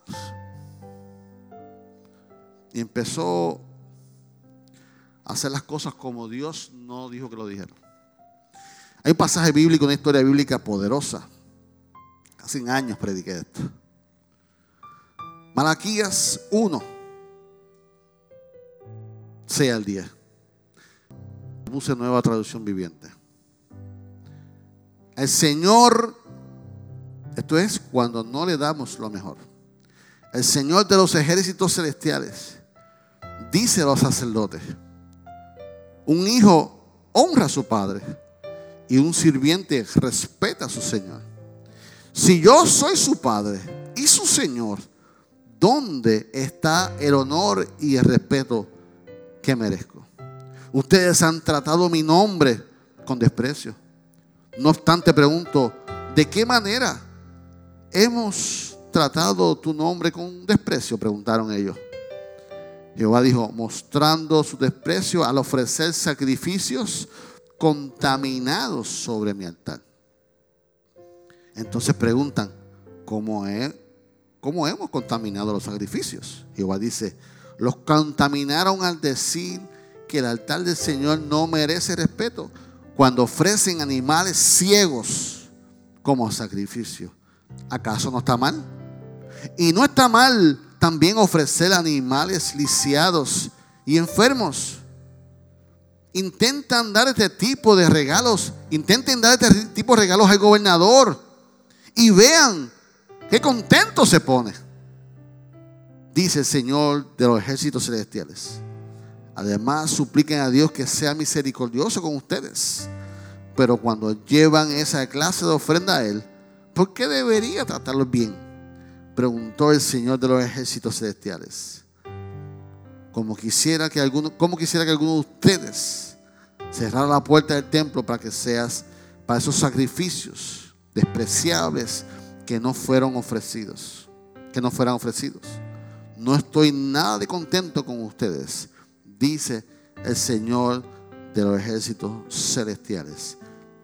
Speaker 2: y empezó a hacer las cosas como Dios no dijo que lo dijera. Hay un pasaje bíblico, una historia bíblica poderosa. Hace años prediqué esto. Malaquías 1, 6 al 10. Puse nueva traducción viviente. El Señor, esto es cuando no le damos lo mejor. El Señor de los ejércitos celestiales dice a los sacerdotes, un hijo honra a su padre y un sirviente respeta a su Señor. Si yo soy su padre y su Señor, ¿Dónde está el honor y el respeto que merezco? Ustedes han tratado mi nombre con desprecio. No obstante, pregunto, ¿de qué manera hemos tratado tu nombre con desprecio? Preguntaron ellos. Jehová dijo, mostrando su desprecio al ofrecer sacrificios contaminados sobre mi altar. Entonces preguntan, ¿cómo es? ¿Cómo hemos contaminado los sacrificios? Jehová dice, los contaminaron al decir que el altar del Señor no merece respeto cuando ofrecen animales ciegos como sacrificio. ¿Acaso no está mal? Y no está mal también ofrecer animales lisiados y enfermos. Intentan dar este tipo de regalos, intenten dar este tipo de regalos al gobernador y vean Qué contento se pone. Dice el Señor de los ejércitos celestiales. Además, supliquen a Dios que sea misericordioso con ustedes. Pero cuando llevan esa clase de ofrenda a Él, ¿por qué debería tratarlos bien? Preguntó el Señor de los ejércitos celestiales. Como quisiera que alguno, como quisiera que alguno de ustedes cerrara la puerta del templo para que seas para esos sacrificios despreciables que no fueron ofrecidos, que no fueran ofrecidos. No estoy nada de contento con ustedes, dice el Señor de los ejércitos celestiales,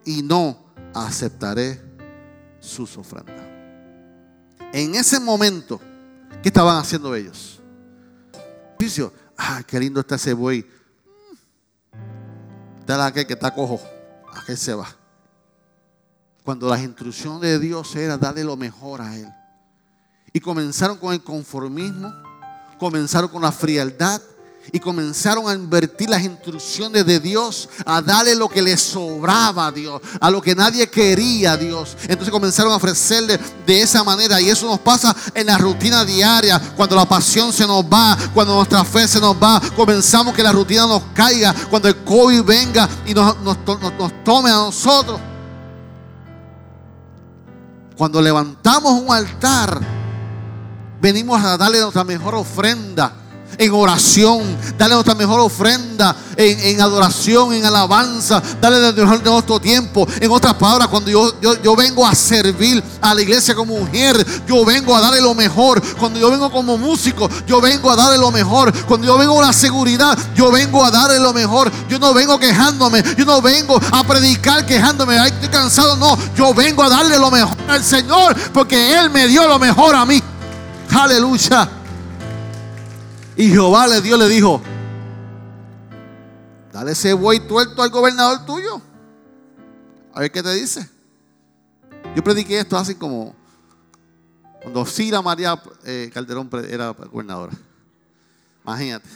Speaker 2: y no aceptaré sus ofrendas. En ese momento, ¿qué estaban haciendo ellos? Juicio, ah, qué lindo está ese buey. Dale a aquel que está cojo, aquel se va cuando la instrucción de Dios era darle lo mejor a Él. Y comenzaron con el conformismo, comenzaron con la frialdad y comenzaron a invertir las instrucciones de Dios, a darle lo que le sobraba a Dios, a lo que nadie quería a Dios. Entonces comenzaron a ofrecerle de esa manera y eso nos pasa en la rutina diaria, cuando la pasión se nos va, cuando nuestra fe se nos va, comenzamos que la rutina nos caiga, cuando el COVID venga y nos, nos tome a nosotros. Cuando levantamos un altar, venimos a darle nuestra mejor ofrenda en oración, darle nuestra mejor ofrenda en, adoración, en alabanza, darle el mejor de nuestro tiempo. En otras palabras, cuando yo, vengo a servir a la iglesia como mujer, yo vengo a darle lo mejor. Cuando yo vengo como músico, yo vengo a darle lo mejor. Cuando yo vengo con la seguridad, yo vengo a darle lo mejor. Yo no vengo quejándome, yo no vengo a predicar quejándome, Ay, estoy cansado, no, yo vengo a darle lo mejor al Señor porque Él me dio lo mejor a mí. Aleluya. Y Jehová le dio, le dijo, dale ese buey tuerto al gobernador tuyo. A ver qué te dice. Yo prediqué esto hace como Cuando Sila María eh, Calderón era gobernadora. Imagínate.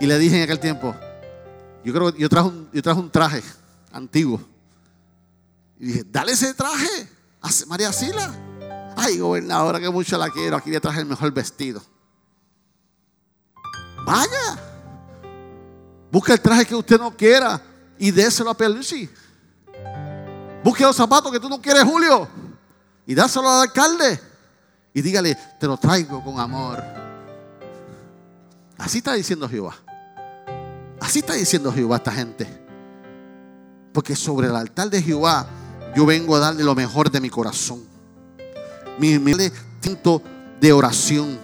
Speaker 2: Y le dije en aquel tiempo, yo creo yo traje un, yo traje un traje antiguo. Y dije, dale ese traje a María Sila. Ay, gobernadora, que mucho la quiero. Aquí le traje el mejor vestido. Vaya. Busca el traje que usted no quiera y déselo a Pierluisi. Busque los zapatos que tú no quieres, Julio. Y dáselo al alcalde. Y dígale, te lo traigo con amor. Así está diciendo Jehová. Así está diciendo Jehová a esta gente. Porque sobre el altar de Jehová yo vengo a darle lo mejor de mi corazón. Mi, mi de oración.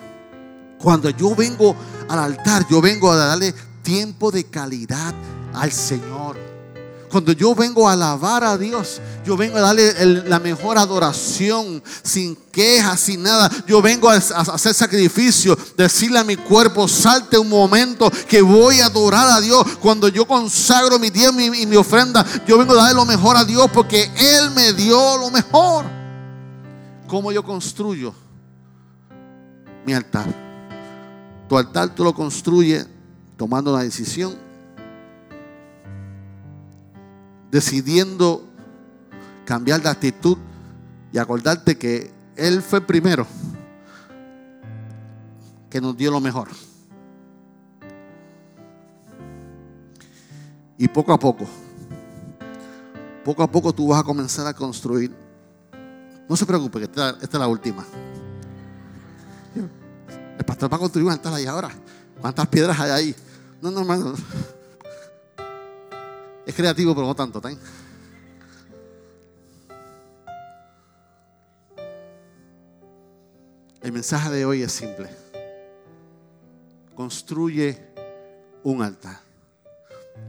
Speaker 2: Cuando yo vengo al altar, yo vengo a darle tiempo de calidad al Señor. Cuando yo vengo a alabar a Dios, yo vengo a darle la mejor adoración, sin quejas, sin nada. Yo vengo a, hacer sacrificio, decirle a mi cuerpo, salte un momento que voy a adorar a Dios. Cuando yo consagro mi día y mi, mi ofrenda, yo vengo a darle lo mejor a Dios porque Él me dio lo mejor. ¿Cómo yo construyo mi altar? Tu altar tú lo construyes tomando una decisión decidiendo cambiar de actitud y acordarte que Él fue el primero que nos dio lo mejor. Y poco a poco, poco a poco tú vas a comenzar a construir. No se preocupe, que esta, es la última. Pastor va a construir un altar ahí ahora. ¿Cuántas piedras hay ahí? No, no, hermano. Es creativo, pero no tanto. ¿tá? El mensaje de hoy es simple. Construye un altar.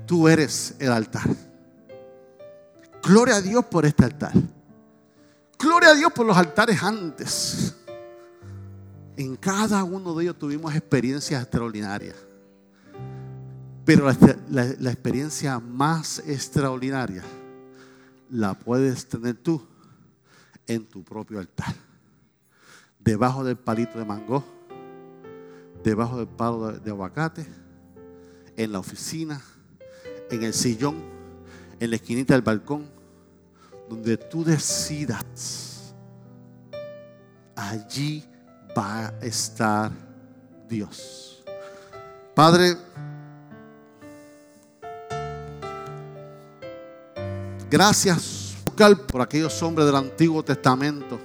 Speaker 2: Tú eres el altar. Gloria a Dios por este altar. Gloria a Dios por los altares antes. En cada uno de ellos tuvimos experiencias extraordinarias. Pero la, experiencia más extraordinaria la puedes tener tú en tu propio altar. Debajo del palito de mango, debajo del palo de, de aguacate, en la oficina, en el sillón, en la esquinita del balcón, donde tú decidas, allí va a estar Dios. Padre, Gracias por aquellos hombres del Antiguo Testamento.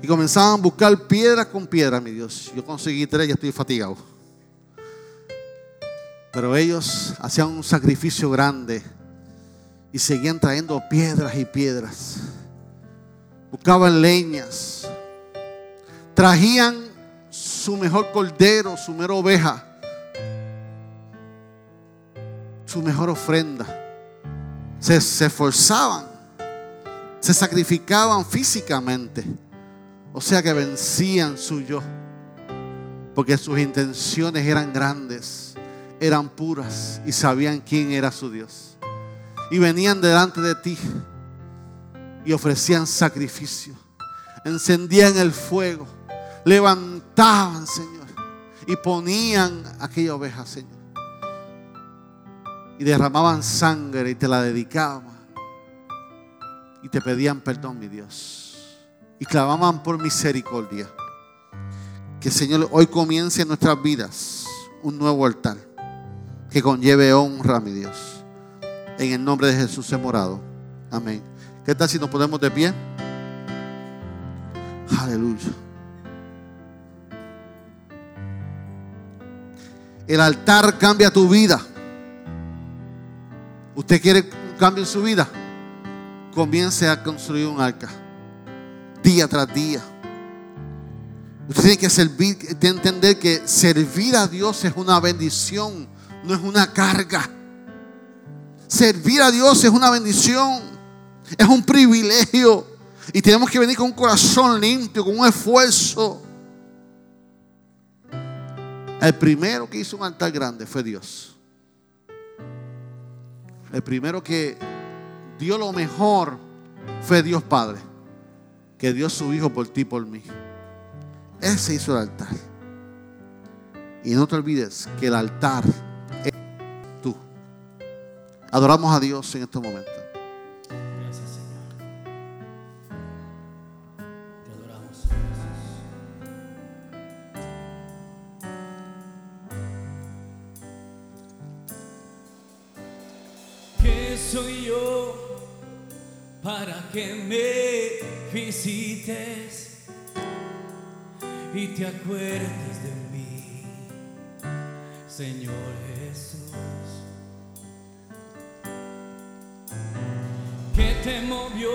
Speaker 2: Y comenzaban a buscar piedra con piedra, mi Dios. Yo conseguí tres y estoy fatigado. Pero ellos hacían un sacrificio grande y seguían trayendo piedras y piedras. Buscaban leñas. Trajían su mejor cordero, su mejor oveja, su mejor ofrenda se, esforzaban, se sacrificaban físicamente. O sea que vencían su yo. Porque sus intenciones eran grandes, eran puras y sabían quién era su Dios. Y venían delante de ti y ofrecían sacrificio. Encendían el fuego, levantaban, Señor, y ponían aquella oveja, Señor y derramaban sangre y te la dedicaban. Y te pedían perdón, mi Dios. Y clamaban por misericordia. Que Señor hoy comience en nuestras vidas un nuevo altar que conlleve honra, mi Dios. En el nombre de Jesús he morado. Amén. ¿Qué tal si nos ponemos de pie? Aleluya. El altar cambia tu vida. ¿Usted quiere un cambio en su vida? Comience a construir un arca. Día tras día. Usted tiene que servir, entender que servir a Dios es una bendición, no es una carga. Servir a Dios es una bendición, es un privilegio. Y tenemos que venir con un corazón limpio, con un esfuerzo. El primero que hizo un altar grande fue Dios. El primero que dio lo mejor fue Dios Padre, que dio su Hijo por ti y por mí. Ese hizo el altar. Y no te olvides que el altar es tú. Adoramos a Dios en estos momentos.
Speaker 3: Y te acuerdes de mí, Señor Jesús? que te movió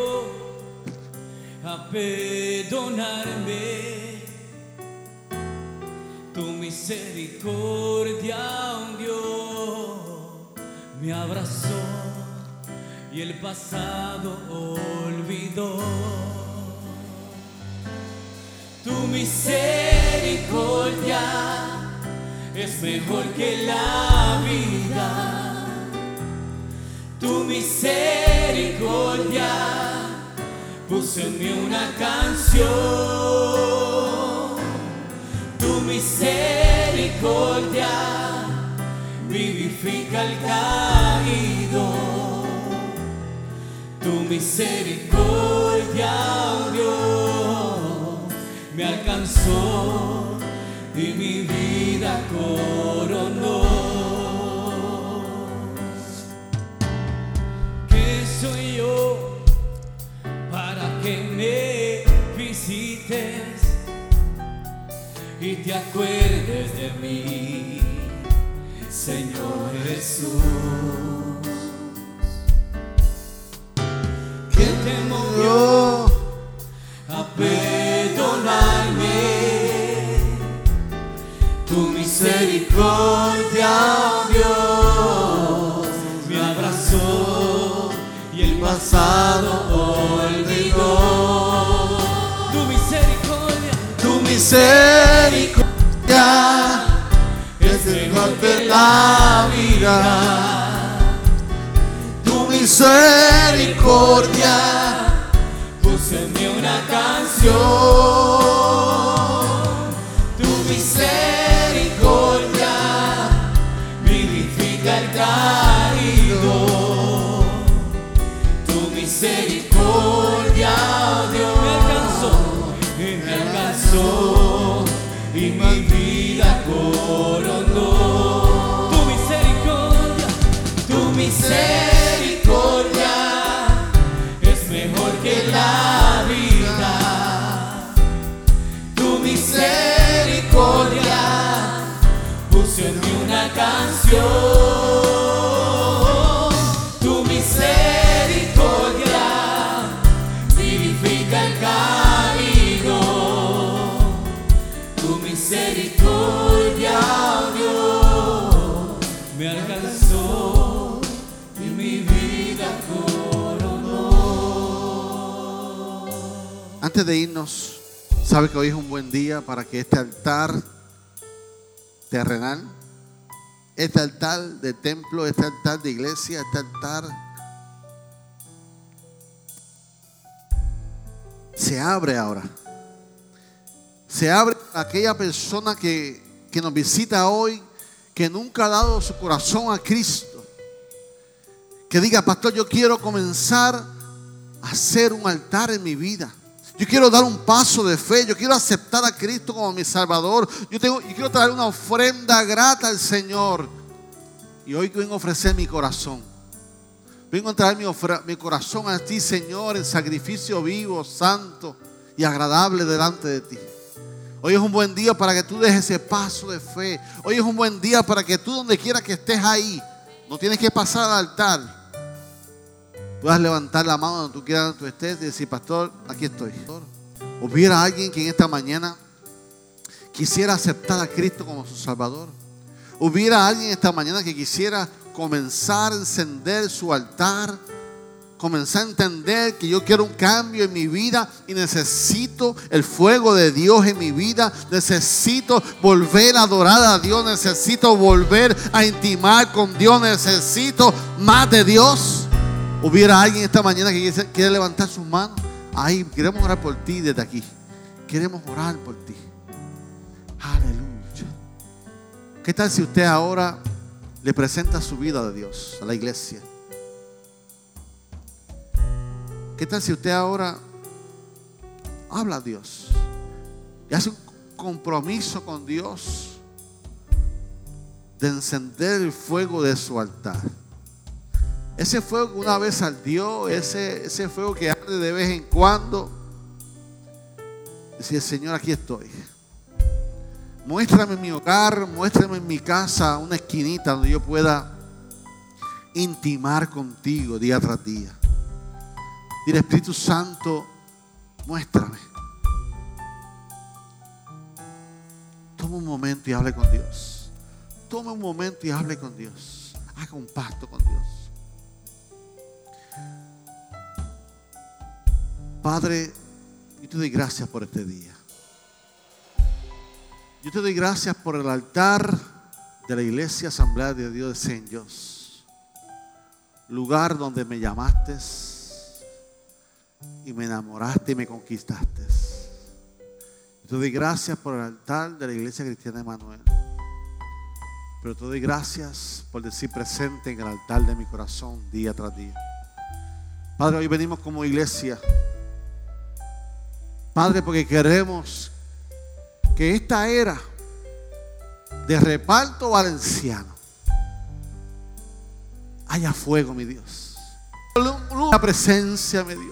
Speaker 3: a perdonarme. Tu misericordia hundió, me abrazó y el pasado olvidó. Tu misericordia es mejor que la vida tu misericordia puso en mí una canción. Tu misericordia vivifica al caído. Tu misericordia, oh Dios, me alcanzó y mi vida coronó. ¿Qué soy yo para que me visites y te acuerdes de mí, Señor Jesús? ¿Quién te movió misericordia, oh Dios, me abrazó y el pasado olvidó. Tu misericordia,
Speaker 2: Tu misericordia es mejor que la vida. Tu misericordia Antes de irnos, sabe que hoy es un buen día para que este altar terrenal, este altar de templo, este altar de iglesia, este altar se abre ahora. Se abre a aquella persona que, que nos visita hoy, que nunca ha dado su corazón a Cristo. Que diga, pastor, yo quiero comenzar a hacer un altar en mi vida. Yo quiero dar un paso de fe. Yo quiero aceptar a Cristo como mi Salvador. Yo, tengo, yo quiero traer una ofrenda grata al Señor. Y hoy vengo a ofrecer mi corazón. Vengo a traer mi, corazón a ti, Señor, en sacrificio vivo, santo y agradable delante de ti. Hoy es un buen día para que tú dejes ese paso de fe. Hoy es un buen día para que tú, donde quiera que estés ahí, no tienes que pasar al altar. Puedas levantar la mano donde tú quieras, donde tú estés y decir, Pastor, aquí estoy. Hubiera alguien que en esta mañana quisiera aceptar a Cristo como su Salvador. Hubiera alguien esta mañana que quisiera comenzar a encender su altar, comenzar a entender que yo quiero un cambio en mi vida y necesito el fuego de Dios en mi vida, necesito volver a adorar a Dios, necesito volver a intimar con Dios, necesito más de Dios. Hubiera alguien esta mañana que quiere- levantar sus manos. Ahí queremos orar por ti desde aquí. Queremos orar por ti. Aleluya. ¿Qué tal si usted ahora le presenta su vida a Dios, a la iglesia? ¿Qué tal si usted ahora habla a Dios y hace un compromiso con Dios de encender el fuego de su altar? Ese fuego que una vez ardió, ese, ese fuego que arde de vez en cuando. Decía, Señor, aquí estoy. Muéstrame mi hogar, muéstrame en mi casa una esquinita donde yo pueda intimar contigo día tras día. Dile, Espíritu Santo, muéstrame. Toma un momento y hable con Dios. Toma un momento y hable con Dios. Haga un pacto con Dios. Padre, yo te doy gracias por este día. Yo te doy gracias por el altar de la iglesia Asamblea de Dios de Dios. Lugar donde me llamaste y me enamoraste y me conquistaste. Yo te doy gracias por el altar de la iglesia cristiana de Manuel. Pero te doy gracias por decir presente en el altar de mi corazón día tras día. Padre, hoy venimos como iglesia Padre, porque queremos que esta era de reparto valenciano haya fuego, mi Dios. La presencia, mi Dios.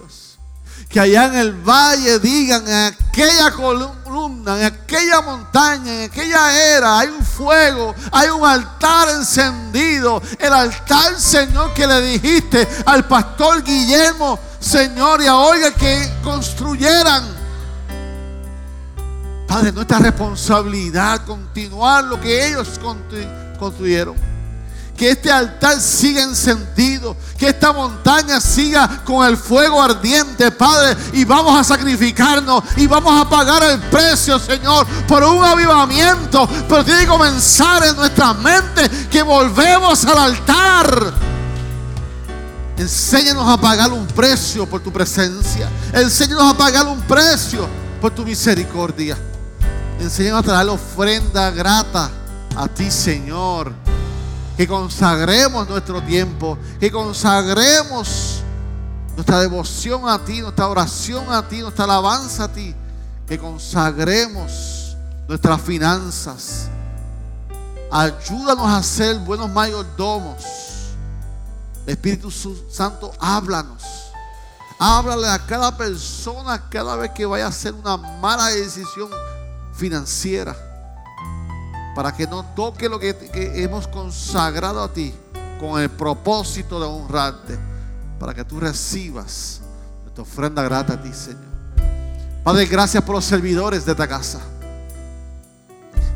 Speaker 2: Que allá en el valle digan, en aquella columna, en aquella montaña, en aquella era, hay un fuego, hay un altar encendido. El altar, Señor, que le dijiste al pastor Guillermo, Señor, y a oiga que construyeran Padre, nuestra responsabilidad continuar lo que ellos construyeron. Que este altar siga encendido. Que esta montaña siga con el fuego ardiente, Padre. Y vamos a sacrificarnos. Y vamos a pagar el precio, Señor, por un avivamiento. Pero tiene que comenzar en nuestra mente que volvemos al altar. Enséñanos a pagar un precio por tu presencia. Enséñanos a pagar un precio por tu misericordia. Enséñanos a traer ofrenda grata a ti, Señor. Que consagremos nuestro tiempo, que consagremos nuestra devoción a ti, nuestra oración a ti, nuestra alabanza a ti. Que consagremos nuestras finanzas. Ayúdanos a ser buenos mayordomos. Espíritu Santo, háblanos. Háblale a cada persona cada vez que vaya a hacer una mala decisión financiera para que no toque lo que, hemos consagrado a ti con el propósito de honrarte, para que tú recibas nuestra ofrenda grata a ti, Señor. Padre, gracias por los servidores de esta casa.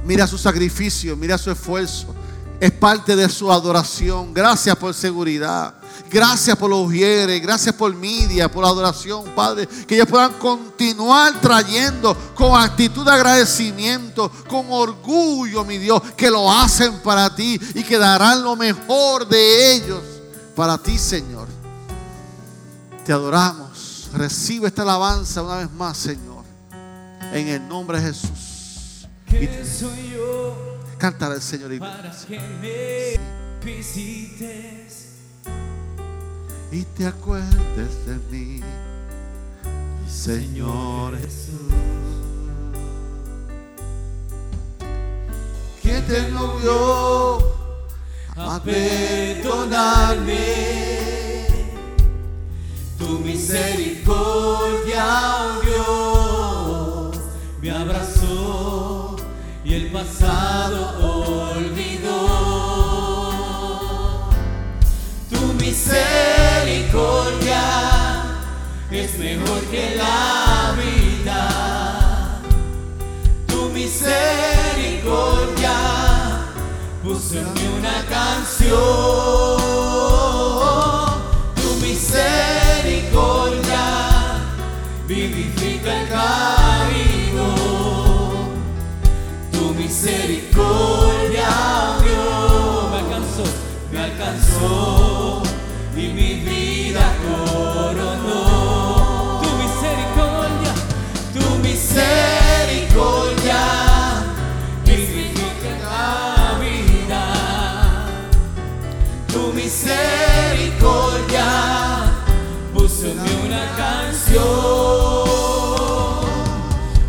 Speaker 2: Mira su sacrificio, mira su esfuerzo. Es parte de su adoración. Gracias por seguridad. Gracias por los ujieres, gracias por media, por la adoración, Padre. Que ellos puedan continuar trayendo con actitud de agradecimiento, con orgullo, mi Dios, que lo hacen para ti y que darán lo mejor de ellos para ti, Señor. Te adoramos. Recibe esta alabanza una vez más, Señor. En el nombre de Jesús.
Speaker 3: soy yo?
Speaker 2: Cántale al Señor.
Speaker 3: Para que me visites
Speaker 2: y te acuerdes de mí, Señor Jesús. Que te vio a perdonarme.
Speaker 3: Tu misericordia, oh me abrazó y el pasado olvidó. Es mejor que la vida. Tu misericordia puso en mí una canción. Tu misericordia vivifica el caído. Tu misericordia, Dios, me alcanzó, me alcanzó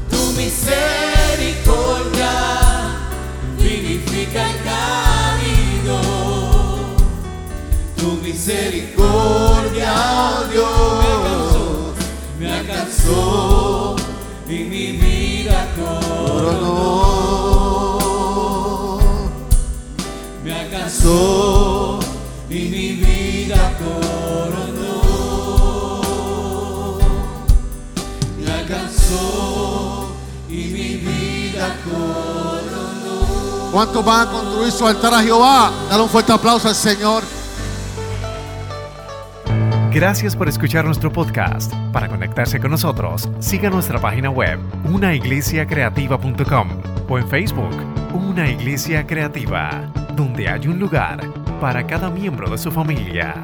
Speaker 3: tu misericordia el camino, tu misericordia, oh me alcanzó, me mi vida me alcanzó.
Speaker 2: ¿Cuántos van a construir su altar a Jehová? Dale un fuerte aplauso al Señor.
Speaker 1: Gracias por escuchar nuestro podcast. Para conectarse con nosotros, siga nuestra página web, unaiglesiacreativa.com o en Facebook, Una Iglesia Creativa, donde hay un lugar para cada miembro de su familia.